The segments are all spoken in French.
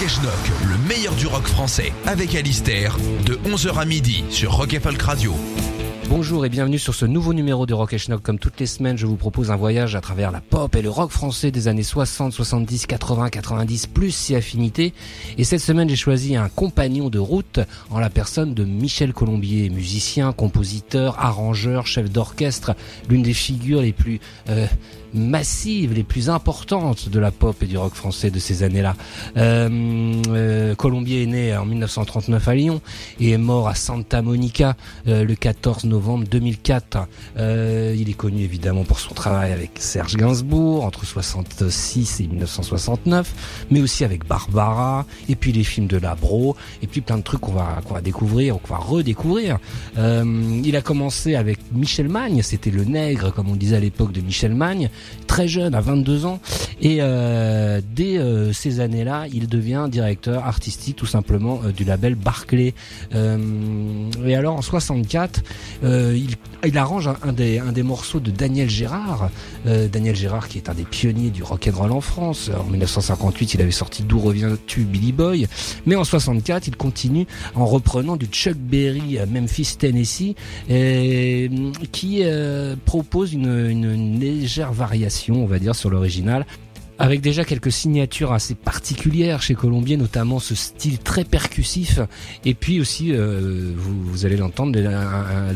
Rock et le meilleur du rock français, avec Alistair, de 11h à midi sur Rock et Folk Radio. Bonjour et bienvenue sur ce nouveau numéro de Rock Schnock. Comme toutes les semaines, je vous propose un voyage à travers la pop et le rock français des années 60, 70, 80, 90, plus si affinité. Et cette semaine, j'ai choisi un compagnon de route en la personne de Michel Colombier, musicien, compositeur, arrangeur, chef d'orchestre, l'une des figures les plus euh, massives, les plus importantes de la pop et du rock français de ces années-là. Euh, euh, Colombier est né en 1939 à Lyon et est mort à Santa Monica euh, le 14 novembre 2004. Euh, il est connu évidemment pour son travail avec Serge Gainsbourg entre 66 et 1969, mais aussi avec Barbara et puis les films de Labro et puis plein de trucs qu'on va qu'on va découvrir, qu'on va redécouvrir. Euh, il a commencé avec Michel Magne, c'était le nègre comme on disait à l'époque de Michel Magne très jeune, à 22 ans. Et euh, dès euh, ces années-là, il devient directeur artistique tout simplement euh, du label Barclay. et alors en 64, il, il, arrange un, des, morceaux de Daniel Gérard. Daniel Gérard qui est un des pionniers du rock and roll en France. En 1958, il avait sorti D'où reviens-tu Billy Boy. Mais en 64, il continue en reprenant du Chuck Berry Memphis Tennessee qui propose une, légère on va dire, sur l'original avec déjà quelques signatures assez particulières chez Colombier, notamment ce style très percussif, et puis aussi, euh, vous, allez l'entendre,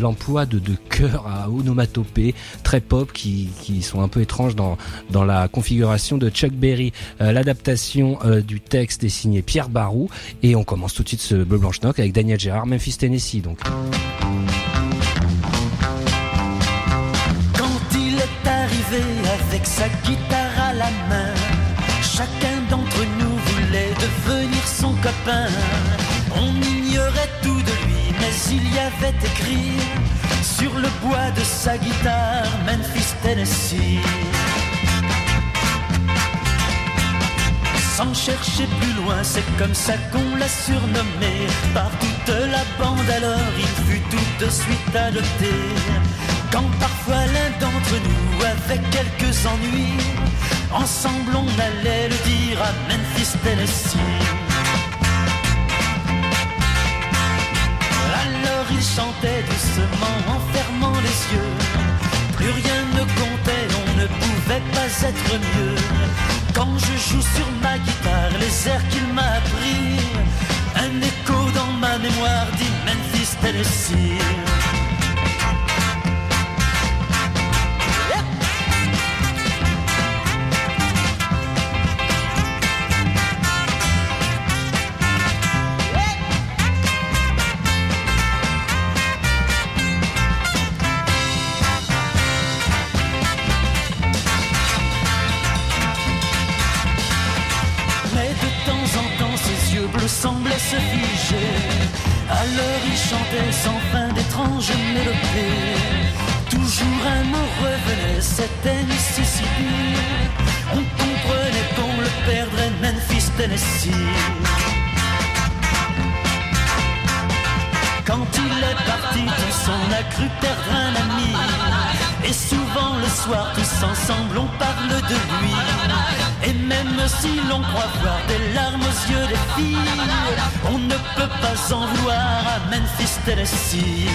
l'emploi de, de chœurs à onomatopée très pop qui, sont un peu étranges dans, dans la configuration de Chuck Berry. Euh, l'adaptation euh, du texte est signée Pierre Barou, et on commence tout de suite ce Bleu Blanche Noc avec Daniel Gérard, Memphis Tennessee. Donc. Sa guitare à la main. Chacun d'entre nous voulait devenir son copain. On ignorait tout de lui, mais il y avait écrit sur le bois de sa guitare Memphis, Tennessee. Sans chercher plus loin, c'est comme ça qu'on l'a surnommé. Par toute la bande alors, il fut tout de suite adopté. Quand parfois l'un d'entre nous avait quelques ennuis, ensemble on allait le dire à Memphis, Tennessee. Alors il chantait doucement en fermant les yeux. Plus rien ne comptait, on ne pouvait pas être mieux. Quand je joue sur ma guitare les airs qu'il m'a appris, un écho dans ma mémoire dit Memphis, Tennessee. Alors il chantait sans fin d'étranges mélodies. Toujours un mot revenait, c'était Mississippi. On comprenait qu'on le perdrait, Memphis, Tennessee. Quand il est parti, tous on a cru perdre ami. Et souvent le soir, tous ensemble, on parle de lui. Et même si l'on croit voir des larmes aux yeux des filles, on ne peut pas en vouloir à Memphis, Tennessee.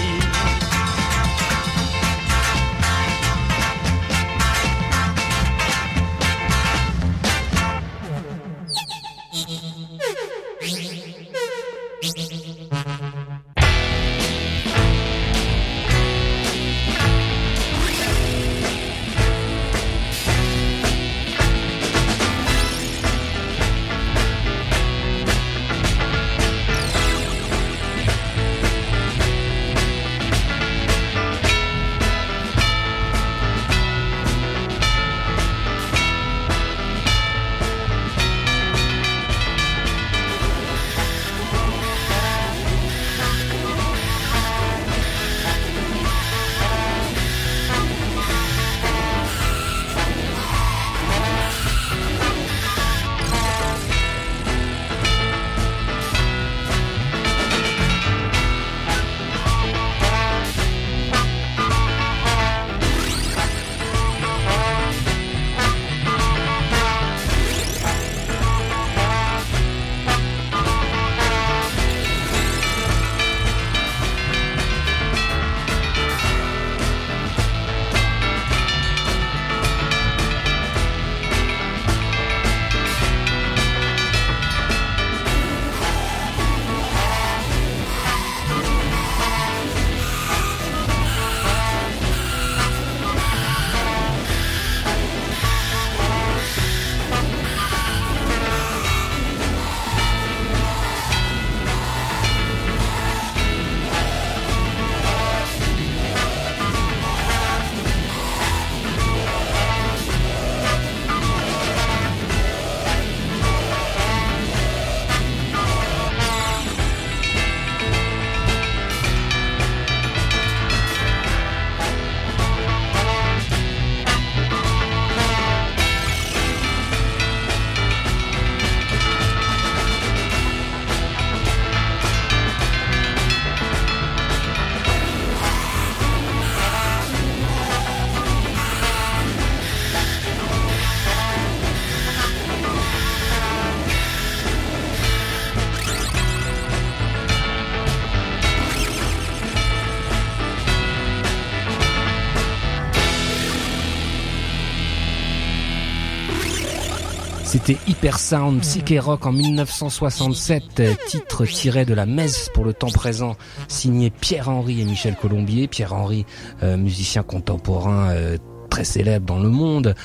C'était Hyper Sound Psyché Rock en 1967, titre tiré de la messe pour le temps présent, signé Pierre-Henri et Michel Colombier. Pierre-Henri, euh, musicien contemporain euh, très célèbre dans le monde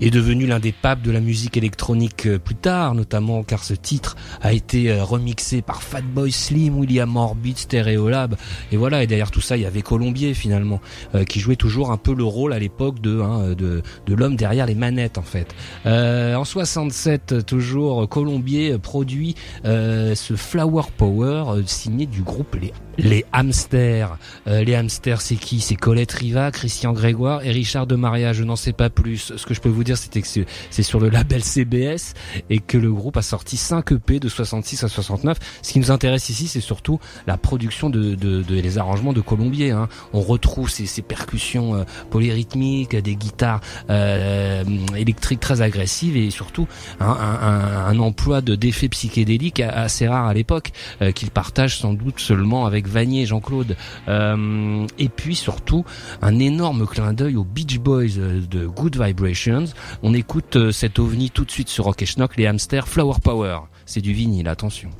est devenu l'un des papes de la musique électronique euh, plus tard, notamment car ce titre a été euh, remixé par Fatboy Slim, William Orbit, Stereolab, et voilà. Et derrière tout ça, il y avait Colombier finalement, euh, qui jouait toujours un peu le rôle à l'époque de, hein, de l'homme derrière les manettes en fait. Euh, en 67, toujours Colombier produit ce Flower Power signé du groupe Les les hamsters. Euh, les hamsters, c'est qui? C'est Colette Riva, Christian Grégoire et Richard de Maria. Je n'en sais pas plus. Ce que je peux vous dire, c'était que c'est sur le label CBS et que le groupe a sorti 5 EP de 66 à 69. Ce qui nous intéresse ici, c'est surtout la production de, de, les arrangements de Colombier. Hein. On retrouve ces, percussions euh, polyrythmiques, des guitares euh, électriques très agressives et surtout un, emploi de d'effets psychédéliques assez rare à l'époque qu'il partage sans doute seulement avec Vanier, Jean-Claude. Euh, et puis surtout, un énorme clin d'œil aux Beach Boys euh, de Good Vibrations. On écoute euh, cet ovni tout de suite sur Rock Schnock, les hamsters Flower Power. C'est du vinyle, attention.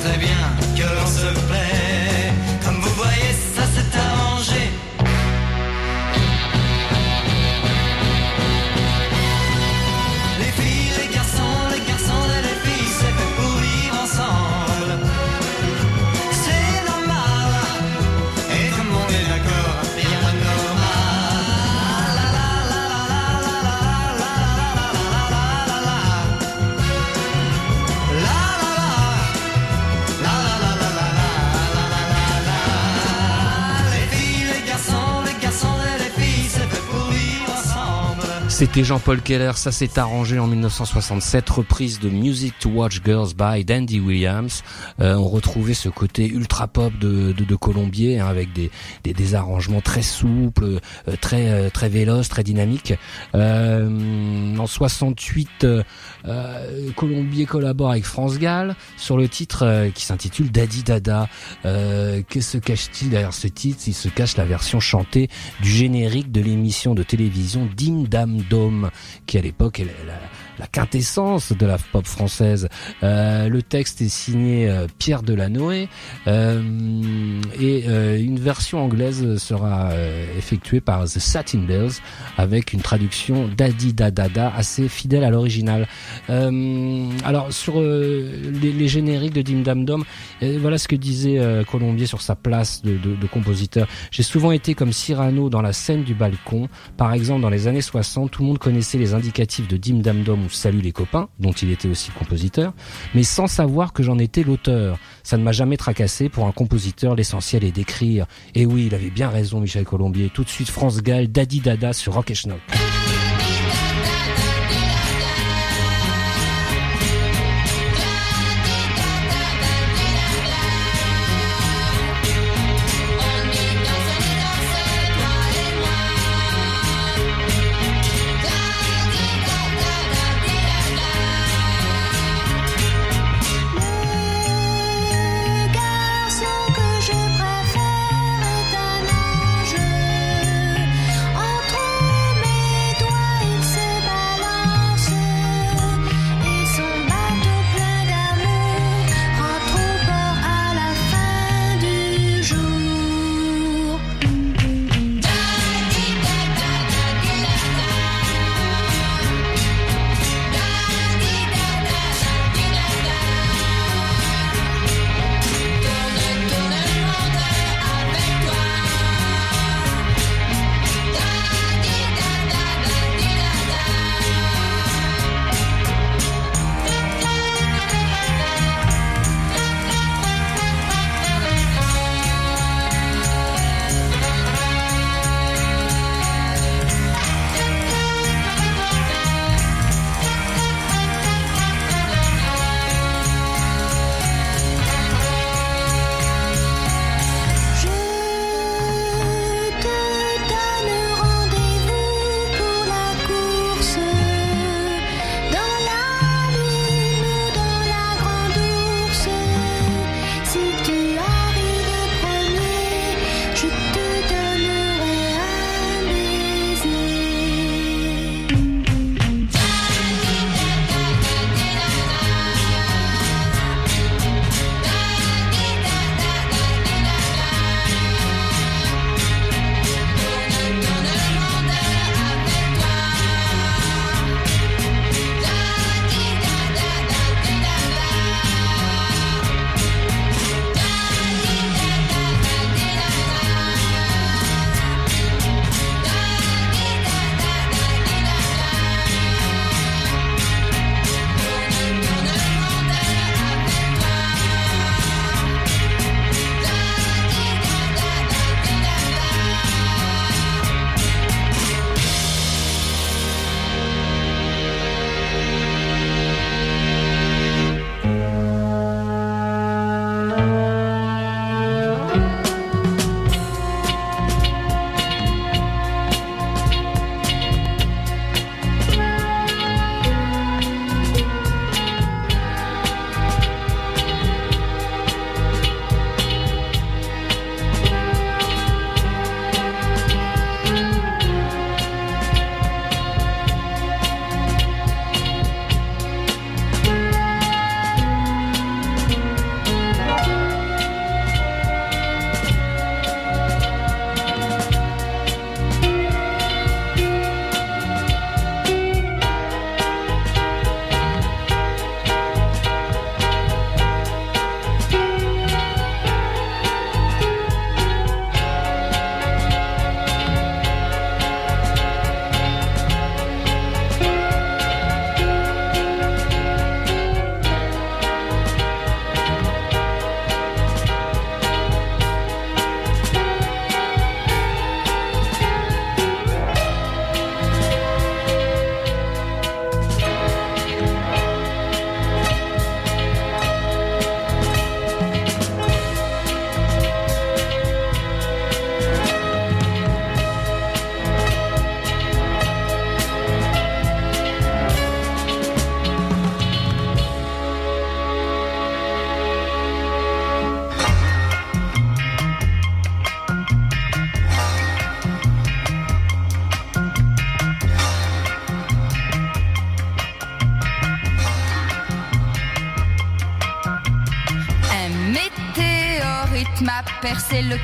это C'était Jean-Paul Keller, ça s'est arrangé en 1967, reprise de Music to Watch Girls by Dandy Williams. Euh, on retrouvait ce côté ultra pop de, de, de Colombier hein, avec des, des, des, arrangements très souples, euh, très euh, très véloces, très dynamiques. Euh, en 68, Colombier collabore avec France Gall sur le titre qui s'intitule Daddy Dada. que se cache-t-il derrière ce titre? Il se cache la version chantée du générique de l'émission de télévision Dim Dam Dome, qui à l'époque est la, la, quintessence de la pop française. Euh, le texte est signé euh, Pierre Delanoë euh, et euh, une version anglaise sera effectuée par The Satin Bells avec une traduction d'Adi Dadada assez fidèle à l'original. alors sur les, les, génériques de Dim Dam Dom, voilà ce que disait Colombier sur sa place de, de, de compositeur. J'ai souvent été comme Cyrano dans la scène du balcon, par exemple dans les années 60 tout le monde connaissait les indicatifs de Dim Dam Dom Salut les copains, dont il était aussi compositeur, mais sans savoir que j'en étais l'auteur. Ça ne m'a jamais tracassé. Pour un compositeur, l'essentiel est d'écrire. Et oui, il avait bien raison, Michel Colombier. Tout de suite, France Gall, Daddy Dada sur Rock et Schnock.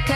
Cœur.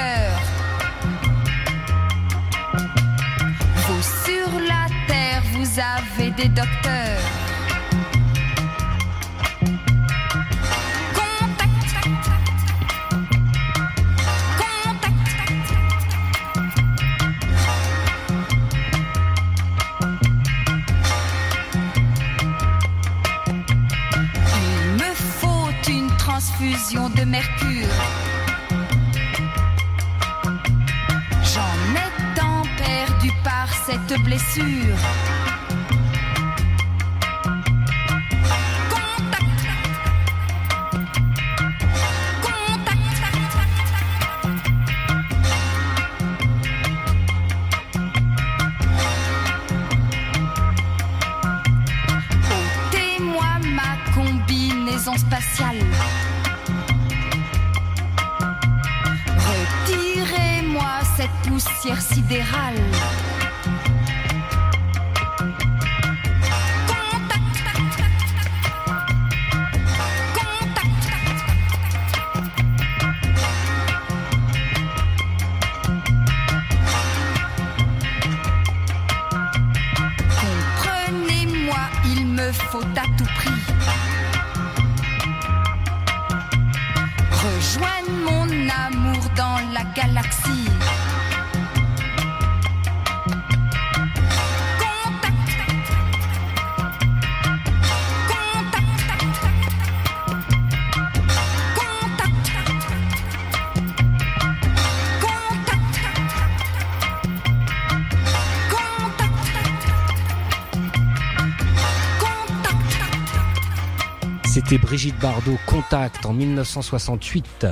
Brigitte Bardot Contact en 1968,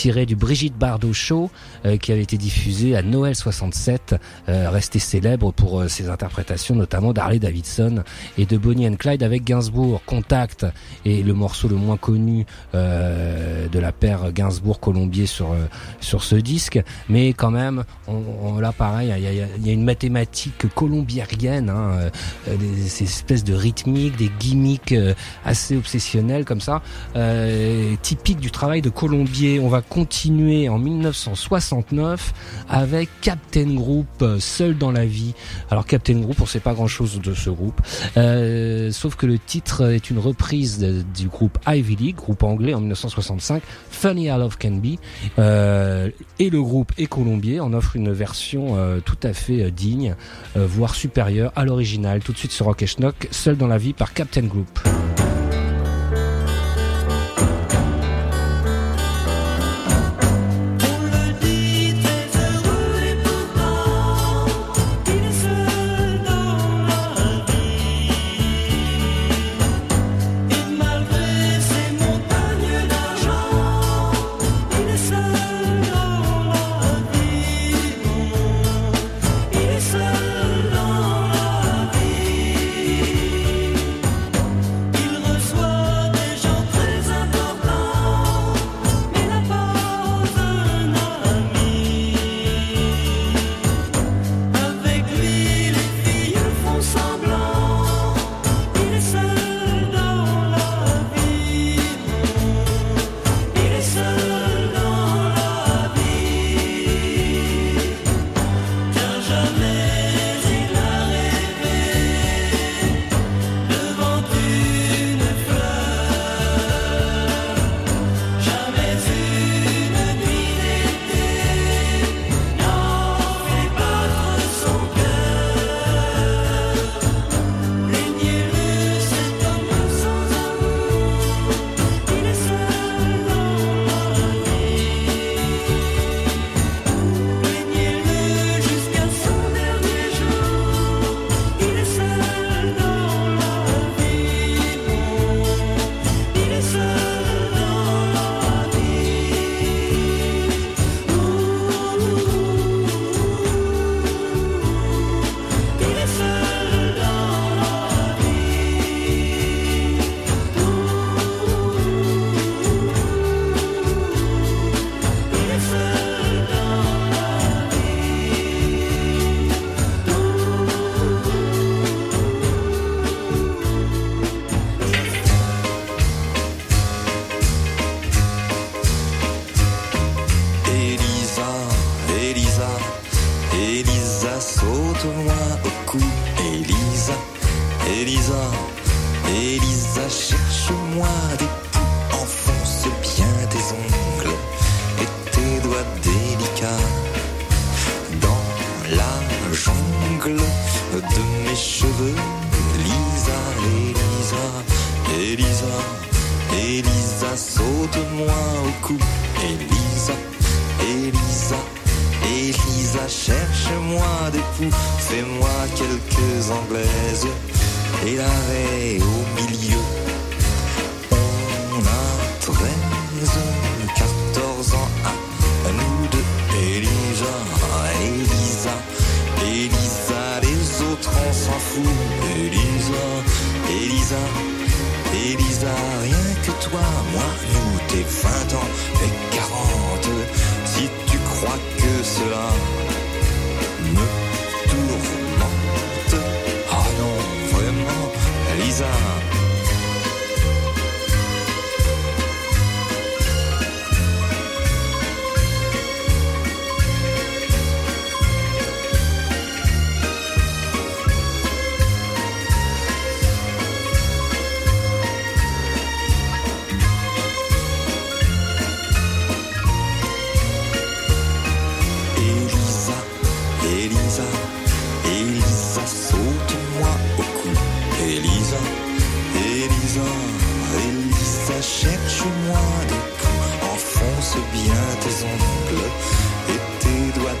tiré du Brigitte Bardot Show, euh, qui avait été diffusé à Noël 67, euh, resté célèbre pour euh, ses interprétations notamment d'Harley Davidson et de Bonnie and Clyde avec Gainsbourg. Contact est le morceau le moins connu de la paire Gainsbourg-Colombier sur sur ce disque, mais quand même, on, là pareil, il y a, une mathématique colombiérienne, hein, des, espèces de rythmiques, des gimmicks assez obsessionnels comme ça, euh, typique du travail de Colombier. On va continuer en 1969 avec Captain Group, euh, Seul dans la vie. Alors Captain Group, on sait pas grand-chose de ce groupe, euh, sauf que le titre est une reprise du groupe Ivy League, groupe anglais en 1965, Funny How Love Can Be, et le groupe et Colombier en offre une version tout à fait digne, voire supérieure à l'original. Tout de suite sur Rock Schnock, Seul dans la vie par Captain Group. Elisa, Elisa, cherche-moi des coups. Enfonce bien tes ongles et tes doigts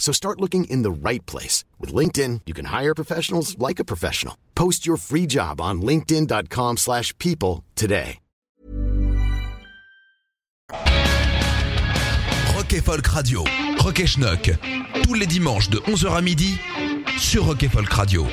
So start looking in the right place. With LinkedIn, you can hire professionals like a professional. Post your free job on linkedin.com/people slash people today. Rock Folk Radio. Rock Schnock. Tous les dimanches de 11h à midi sur Rock Folk Radio.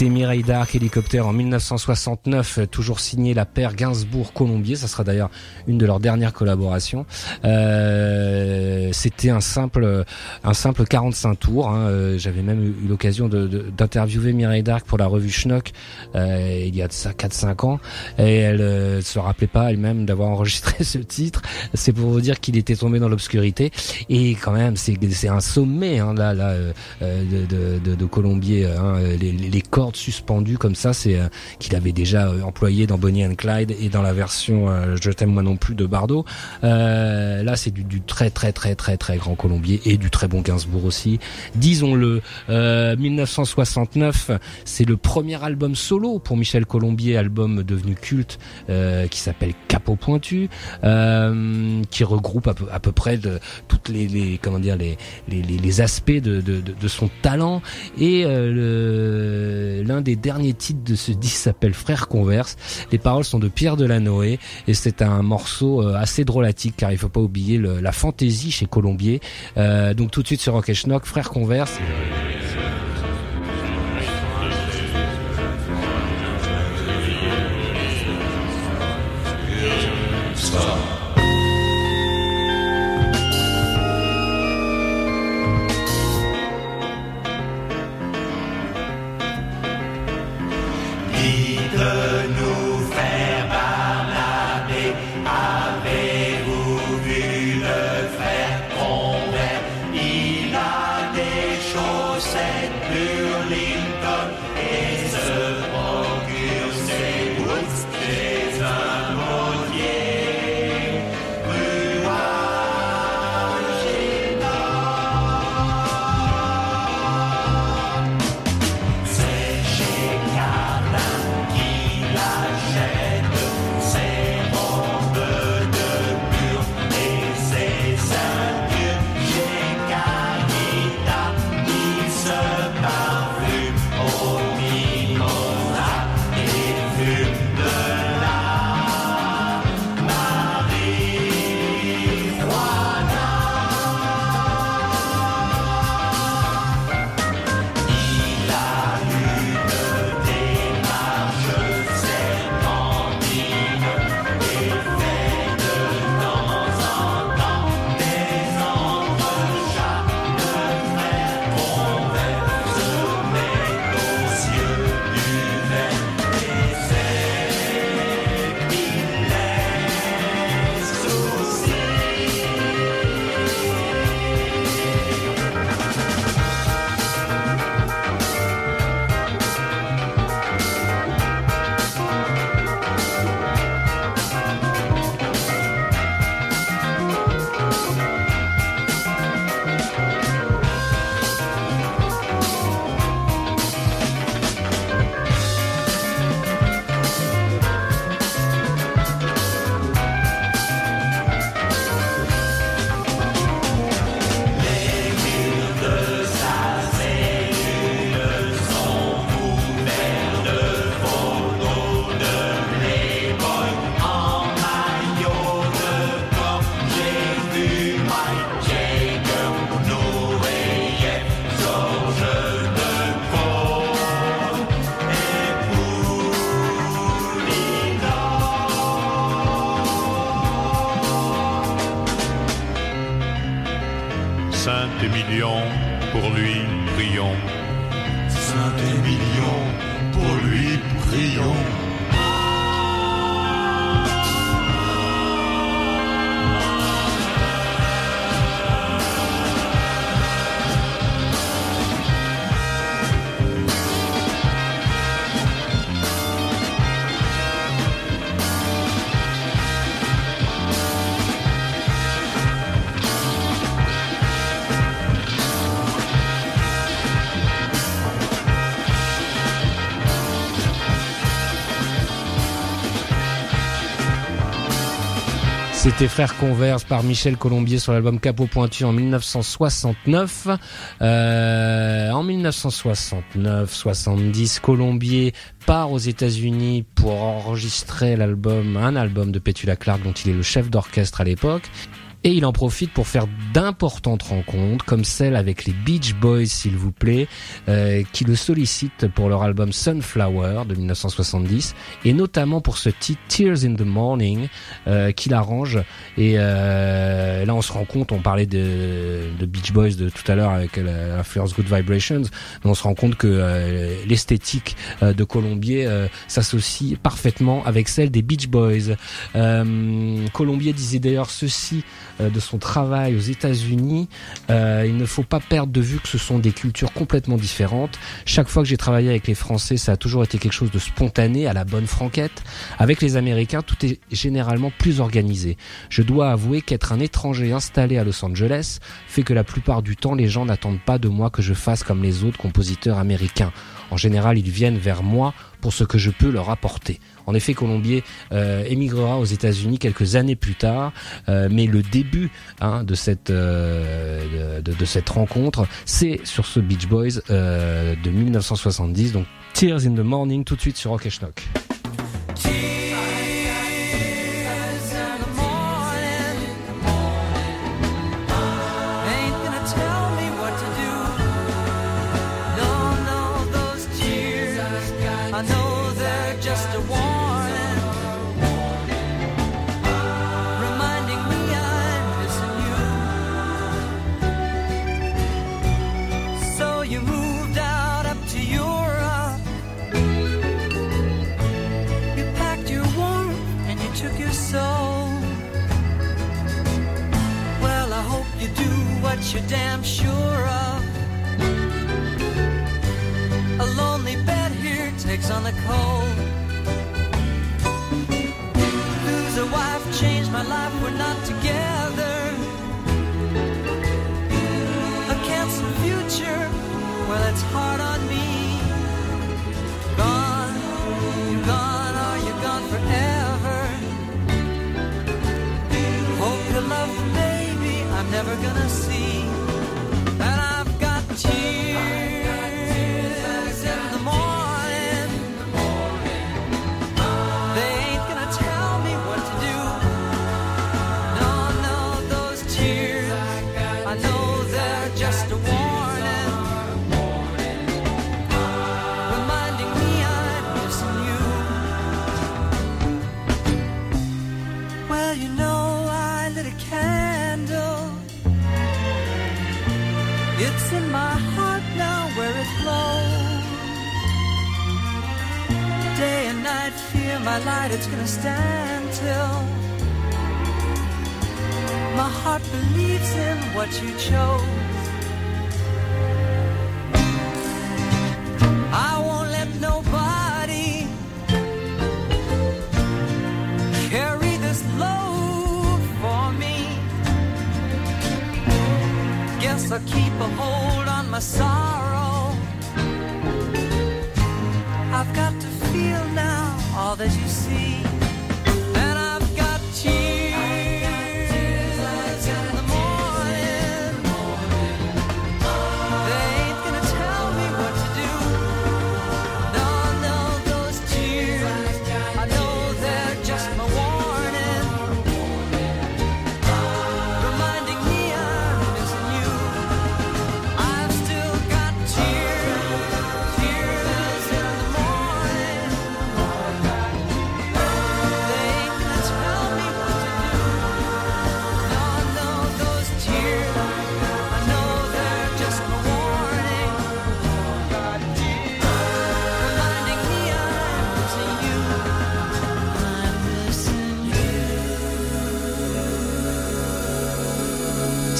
C'était Mireille Dark, hélicoptère en 1969, euh, toujours signé la paire Gainsbourg-Colombier. Ça sera d'ailleurs une de leurs dernières collaborations. Euh, C'était un simple, un simple 45 tours. Hein. Euh, j'avais même eu l'occasion d'interviewer Mireille Dark pour la revue Schnock euh, il y a de ça 4-5 ans, et elle euh, se rappelait pas elle-même d'avoir enregistré ce titre. C'est pour vous dire qu'il était tombé dans l'obscurité. Et quand même, c'est un sommet hein, là, là de, de, de, de Colombier. Hein, les, les suspendues comme ça, c'est euh, qu'il avait déjà euh, employé dans Bonnie and Clyde et dans la version euh, Je t'aime moi non plus de Bardot. là, c'est du, très très très très très grand Colombier et du très bon Gainsbourg aussi. Disons-le, 1969, c'est le premier album solo pour Michel Colombier, album devenu culte qui s'appelle Capot pointu, qui regroupe à peu, près de toutes les, comment dire les aspects de, son talent et le l'un des derniers titres de ce disque s'appelle Frères Converse. Les paroles sont de Pierre Delanoë et c'est un morceau euh, assez drôlatique car il faut pas oublier la fantaisie chez Colombier. Euh, donc tout de suite sur Rock Schnock, Frères Converse. C'était Frères Converse par Michel Colombier sur l'album Capot Pointu en 1969. Euh, en 1969-70, Colombier part aux États-Unis pour enregistrer l'album, un album de Petula Clark dont il est le chef d'orchestre à l'époque. Et il en profite pour faire d'importantes rencontres, comme celle avec les Beach Boys, s'il vous plaît, euh, qui le sollicitent pour leur album Sunflower de 1970, et notamment pour ce titre Tears in the Morning, euh, qu'il arrange. Et euh, là, on se rend compte, on parlait de, de Beach Boys de tout à l'heure avec l'influence Good Vibrations, mais on se rend compte que euh, l'esthétique euh, de Colombier euh, s'associe parfaitement avec celle des Beach Boys. Colombier disait d'ailleurs ceci euh, de son travail aux États-Unis, euh, il ne faut pas perdre de vue que ce sont des cultures complètement différentes. Chaque fois que j'ai travaillé avec les Français, ça a toujours été quelque chose de spontané, à la bonne franquette. Avec les Américains, tout est généralement plus organisé. Je dois avouer qu'être un étranger installé à Los Angeles fait que la plupart du temps, les gens n'attendent pas de moi que je fasse comme les autres compositeurs américains. En général, ils viennent vers moi pour ce que je peux leur apporter. En effet, Colombier euh, émigrera aux États-Unis quelques années plus tard, euh, mais le début hein, de cette euh, de, de, cette rencontre, c'est sur ce Beach Boys de 1970, donc Tears in the Morning, tout de suite sur Rock Schnock. Damn sure of. A lonely bed here takes on the cold. Lose a wife, changed my life, we're not together. A canceled future, well, it's hard on me. Gone, you're gone, or you're gone forever. Hope you love the baby I'm never gonna see. Light, it's gonna stand till my heart believes in what you chose. I won't let nobody carry this load for me. Guess I'll keep a hold on my sorrow. I've got to feel now all that you see.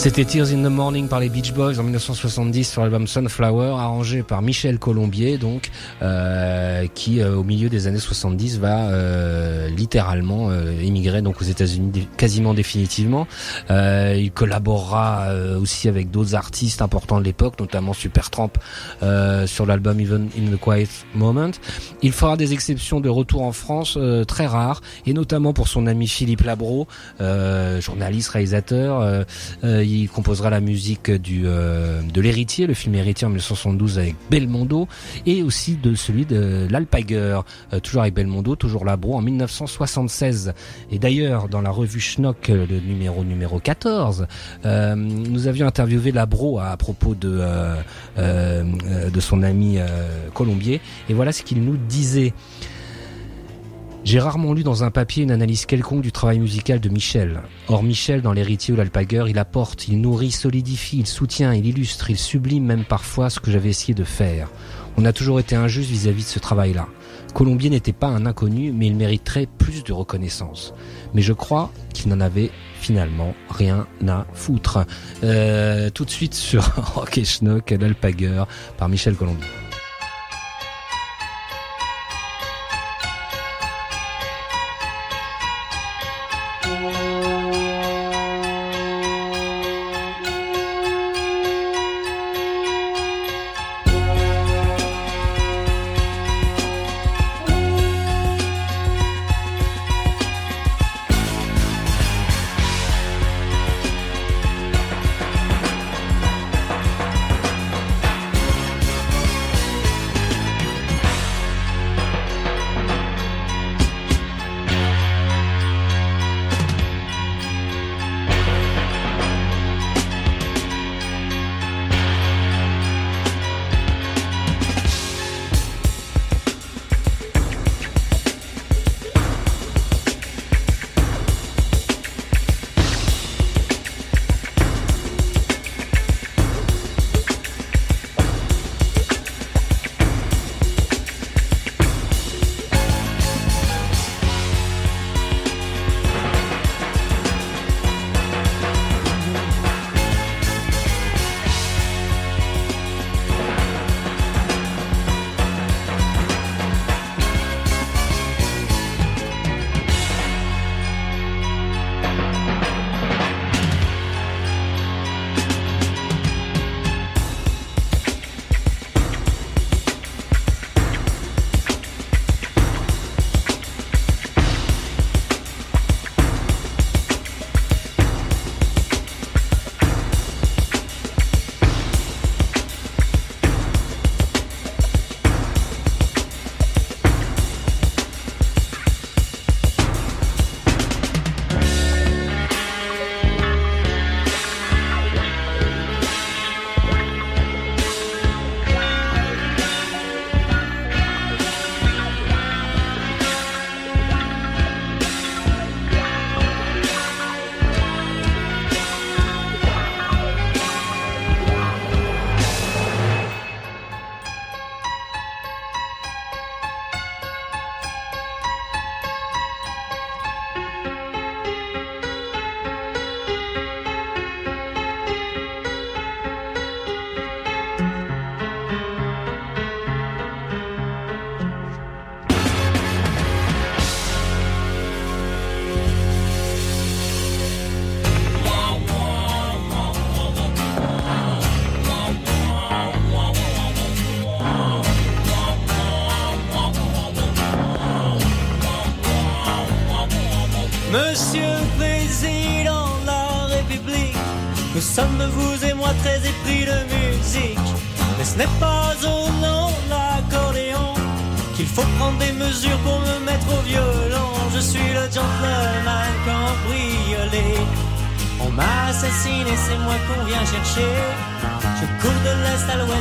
C'était Tears in the Morning par les Beach Boys en 1970 sur l'album Sunflower, arrangé par Michel Colombier, donc euh, qui euh, au milieu des années 70 va euh, littéralement euh, émigrer donc aux États-Unis quasiment définitivement. Euh, il collaborera aussi avec d'autres artistes importants de l'époque, notamment Supertramp sur l'album Even in the Quiet Moment. Il fera des exceptions de retour en France très rares, et notamment pour son ami Philippe Labro, journaliste, réalisateur il composera la musique du euh, de l'héritier, le film héritier en 1972 avec Belmondo, et aussi de celui de l'Alpaguer, euh, toujours avec Belmondo, toujours Labro en 1976. Et d'ailleurs, dans la revue Schnock, le numéro numéro 14, euh, nous avions interviewé Labro à, propos de de son ami Colombier, et voilà ce qu'il nous disait. J'ai rarement lu dans un papier une analyse quelconque du travail musical de Michel. Or Michel, dans l'héritier ou l'alpagueur, il apporte, il nourrit, solidifie, il soutient, il illustre, il sublime même parfois ce que j'avais essayé de faire. On a toujours été injuste vis-à-vis de ce travail-là. Colombier n'était pas un inconnu, mais il mériterait plus de reconnaissance. Mais je crois qu'il n'en avait finalement rien à foutre. Euh, tout de suite sur Rock et Schnock, l'alpagueur, par Michel Colombier.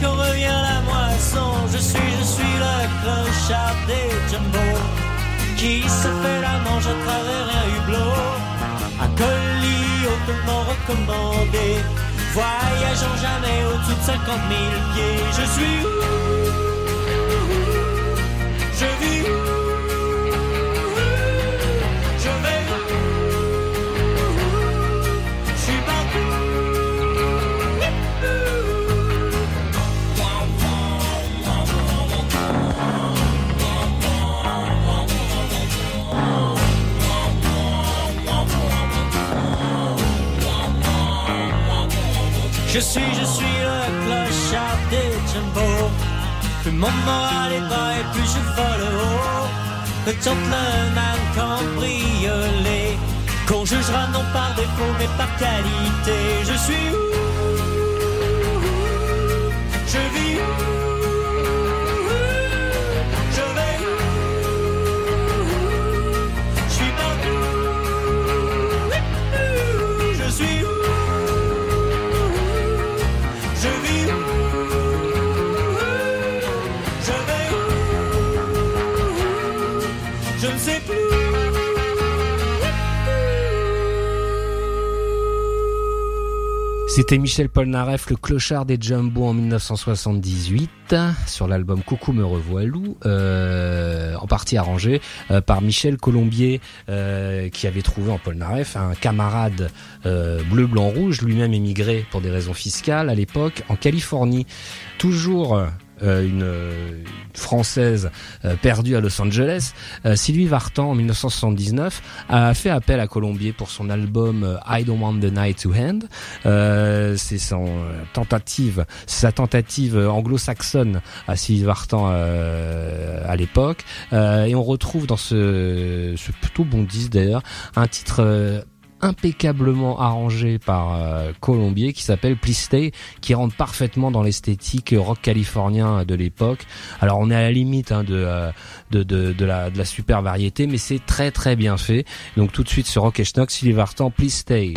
qu'on revient la moisson. Je suis, je suis le clochard des jumbo. Qui se fait la manche à travers un hublot. Un colis hautement recommandé. Voyageant jamais au-dessus de 50 000 pieds. Je suis où Je suis, je suis le clochard des jumbo. Plus mon moral est bas et plus je vole haut. Le gentleman cambriolé. Qu'on jugera non par défaut mais par qualité. Je suis où C'était Michel Polnareff, le clochard des Jumbo en 1978, sur l'album Coucou me revoilou, euh, en partie arrangé euh, par Michel Colombier, euh, qui avait trouvé en Polnareff un camarade euh, bleu, blanc, rouge, lui-même émigré pour des raisons fiscales à l'époque en Californie. Toujours euh, une, euh, française euh, perdue à Los Angeles, euh, Sylvie Vartan en 1979 a fait appel à Colombier pour son album euh, I Don't Want the Night to End. Euh, c'est son tentative, sa tentative anglo-saxonne à Sylvie Vartan à l'époque. Et on retrouve dans ce, ce plutôt bon disque d'ailleurs un titre impeccablement arrangé par euh, Colombier qui s'appelle Please Stay qui rentre parfaitement dans l'esthétique rock californien de l'époque. Alors on est à la limite hein, de, euh, de, de, de la, de la super variété mais c'est très très bien fait. Donc tout de suite sur Rock et Schnock, Sylvie Vartan, Please Stay.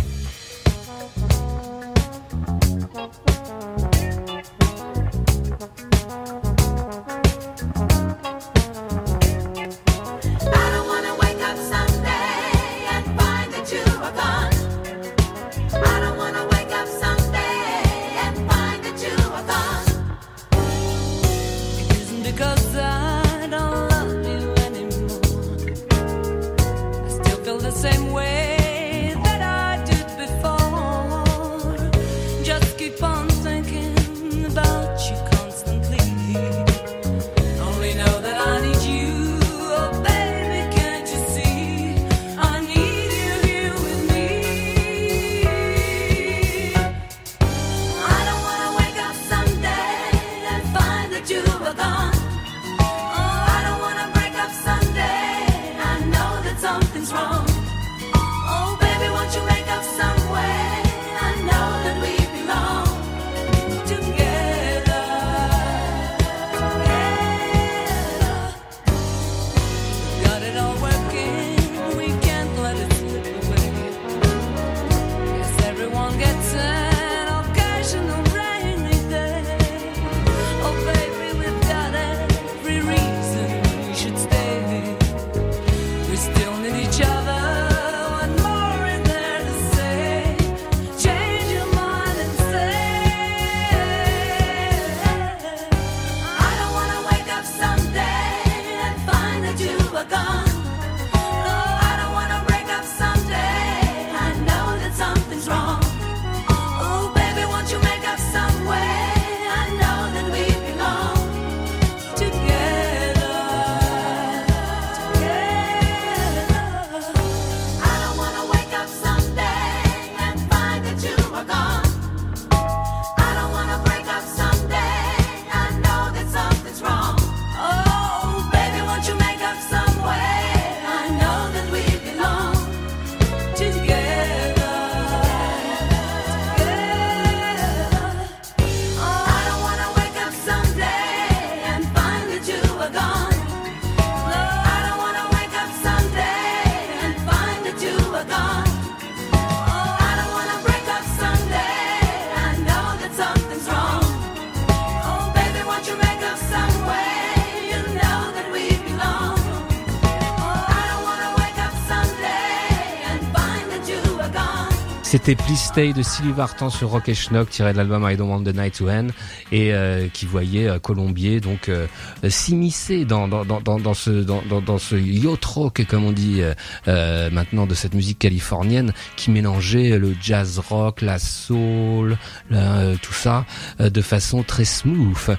C'était Please de Sylvie Vartan sur Rock et Schnock tiré de l'album I Don't Want the Night to End et euh, qui voyait euh, Colombier donc euh, s'immiscer dans dans, dans, dans, ce dans, dans, ce yacht rock comme on dit maintenant de cette musique californienne qui mélangeait le jazz rock, la soul, tout ça de façon très smooth.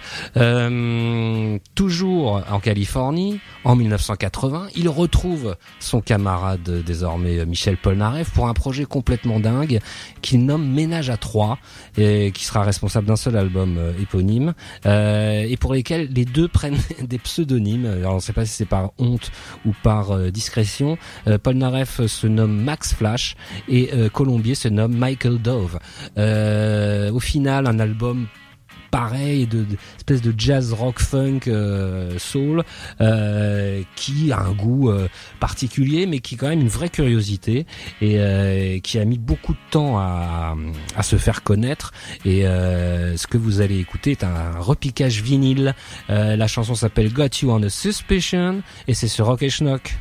toujours en Californie, en 1980, il retrouve son camarade désormais Michel Polnareff pour un projet complètement dingue qu'il nomme Ménage à trois qui sera responsable d'un seul album euh, éponyme euh, et pour lesquels les deux prennent des pseudonymes. On ne sait pas si c'est par honte ou par euh, discrétion. Paul Naref se nomme Max Flash et Colombier se nomme Michael Dove. au final, un album pareil de, espèce de jazz rock funk euh, soul euh, qui a un goût euh, particulier mais qui est quand même une vraie curiosité et qui a mis beaucoup de temps à, à se faire connaître et ce que vous allez écouter est un repiquage vinyle la chanson s'appelle Got You on a Suspicion et c'est sur Rock et Schnock.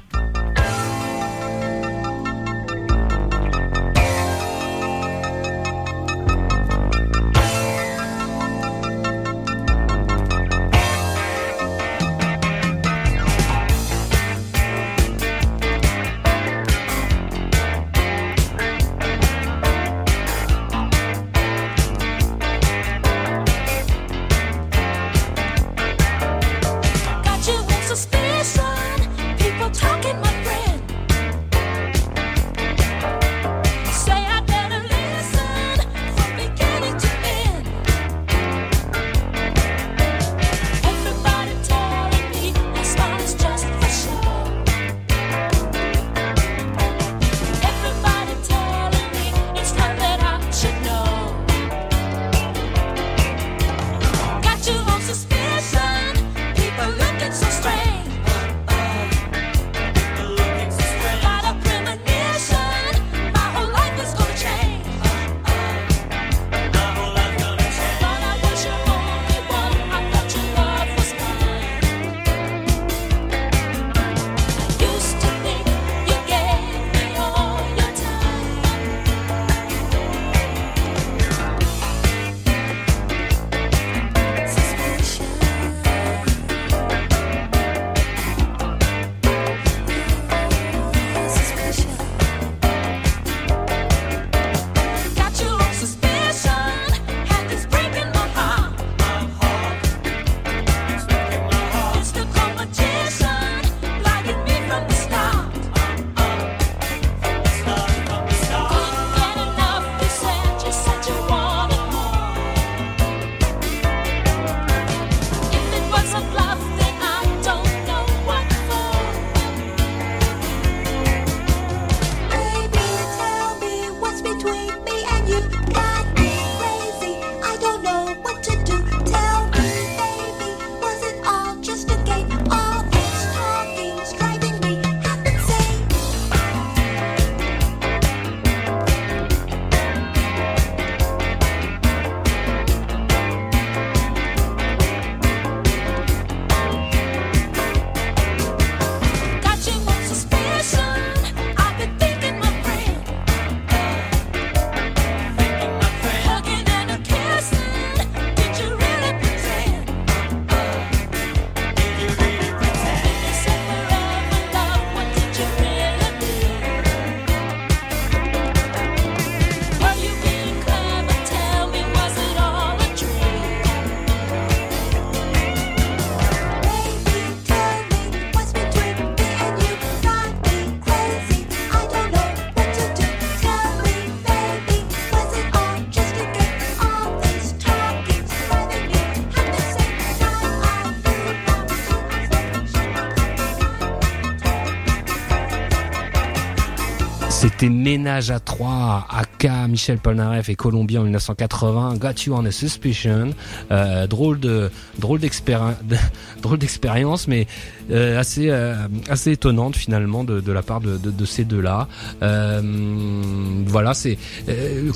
C'était Ménage à trois, Michel Polnareff et Colombie en 1980, Got You on a Suspicion. Euh, drôle de drôle d'expérience, mais euh, assez euh, assez étonnante finalement de, de la part de, de, ces deux-là. Voilà, c'est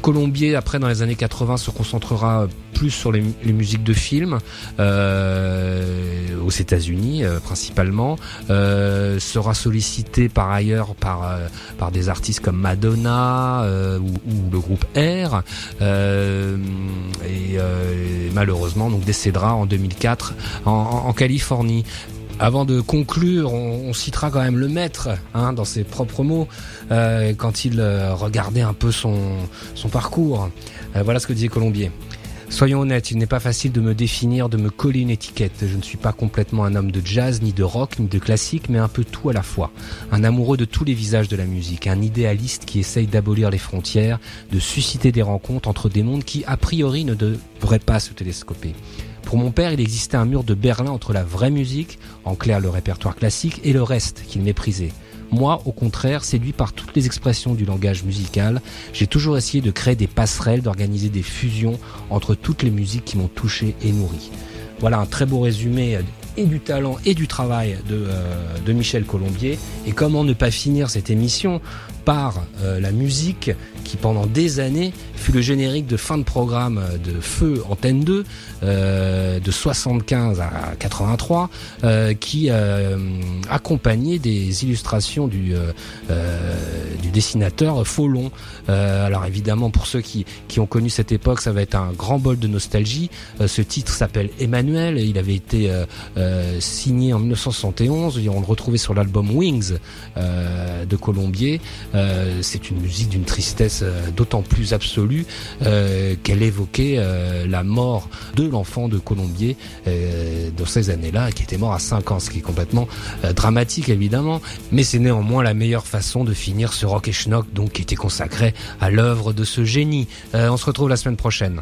Colombier après dans les années 80 se concentrera plus sur les, musiques de films aux États-Unis principalement. Sera sollicité par ailleurs par par des artistes comme Madonna ou, le groupe R. Euh, et euh, malheureusement donc décédera en 2004 en, Californie. Avant de conclure, on, citera quand même le maître hein, dans ses propres mots euh, quand il regardait un peu son, parcours. Voilà ce que disait Colombier. Soyons honnêtes, il n'est pas facile de me définir, de me coller une étiquette. Je ne suis pas complètement un homme de jazz, ni de rock, ni de classique, mais un peu tout à la fois. Un amoureux de tous les visages de la musique, un idéaliste qui essaye d'abolir les frontières, de susciter des rencontres entre des mondes qui, a priori, ne devraient pas se télescoper. Pour mon père, il existait un mur de Berlin entre la vraie musique, en clair le répertoire classique, et le reste qu'il méprisait. Moi, au contraire, séduit par toutes les expressions du langage musical, j'ai toujours essayé de créer des passerelles, d'organiser des fusions entre toutes les musiques qui m'ont touché et nourri. Voilà un très beau résumé et du talent et du travail de, euh, de Michel Colombier. Et comment ne pas finir cette émission par euh, la musique qui pendant des années fut le générique de fin de programme de Feu Antenne 2 euh, de 75 à 83 euh, qui euh, accompagnait des illustrations du, euh, du dessinateur Folon. alors évidemment pour ceux qui, qui ont connu cette époque ça va être un grand bol de nostalgie. ce titre s'appelle Emmanuel, il avait été signé en 1971, on le retrouvait sur l'album Wings de Colombier. C'est une musique d'une tristesse d'autant plus absolue euh, qu'elle évoquait euh, la mort de l'enfant de Colombier euh, dans ces années-là, qui était mort à 5 ans, ce qui est complètement euh, dramatique évidemment, mais c'est néanmoins la meilleure façon de finir ce rock et schnock donc qui était consacré à l'œuvre de ce génie. Euh, on se retrouve la semaine prochaine.